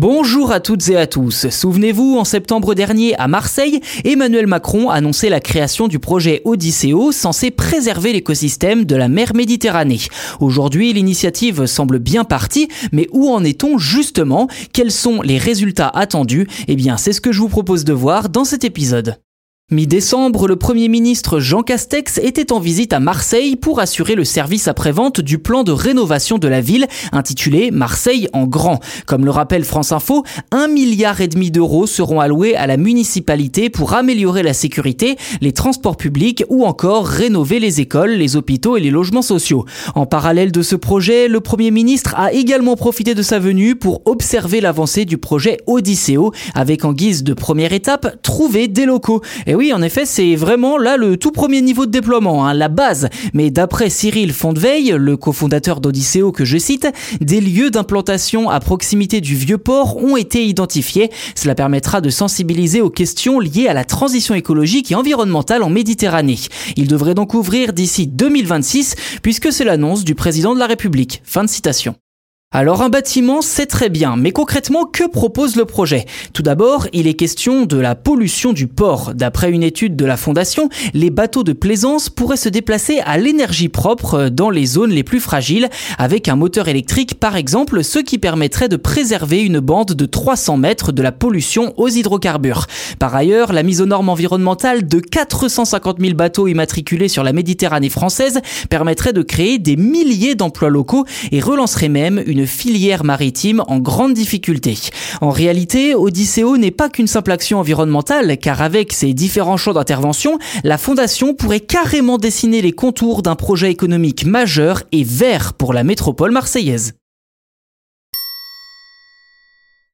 Bonjour à toutes et à tous. Souvenez-vous, en septembre dernier à Marseille, Emmanuel Macron annonçait la création du projet Odysseo censé préserver l'écosystème de la mer Méditerranée. Aujourd'hui, l'initiative semble bien partie, mais où en est-on justement? Quels sont les résultats attendus? Eh bien, c'est ce que je vous propose de voir dans cet épisode. Mi-décembre, le Premier ministre Jean Castex était en visite à Marseille pour assurer le service après-vente du plan de rénovation de la ville intitulé Marseille en grand. Comme le rappelle France Info, un milliard et demi d'euros seront alloués à la municipalité pour améliorer la sécurité, les transports publics ou encore rénover les écoles, les hôpitaux et les logements sociaux. En parallèle de ce projet, le Premier ministre a également profité de sa venue pour observer l'avancée du projet Odysseo avec en guise de première étape trouver des locaux oui, en effet, c'est vraiment là le tout premier niveau de déploiement, hein, la base. Mais d'après Cyril Fondeveille, le cofondateur d'Odysseo que je cite, des lieux d'implantation à proximité du vieux port ont été identifiés. Cela permettra de sensibiliser aux questions liées à la transition écologique et environnementale en Méditerranée. Il devrait donc ouvrir d'ici 2026, puisque c'est l'annonce du président de la République. Fin de citation. Alors un bâtiment, c'est très bien, mais concrètement, que propose le projet? Tout d'abord, il est question de la pollution du port. D'après une étude de la Fondation, les bateaux de plaisance pourraient se déplacer à l'énergie propre dans les zones les plus fragiles, avec un moteur électrique par exemple, ce qui permettrait de préserver une bande de 300 mètres de la pollution aux hydrocarbures. Par ailleurs, la mise aux normes environnementales de 450 000 bateaux immatriculés sur la Méditerranée française permettrait de créer des milliers d'emplois locaux et relancerait même une filière maritime en grande difficulté. En réalité, Odysseo n'est pas qu'une simple action environnementale, car avec ses différents champs d'intervention, la fondation pourrait carrément dessiner les contours d'un projet économique majeur et vert pour la métropole marseillaise.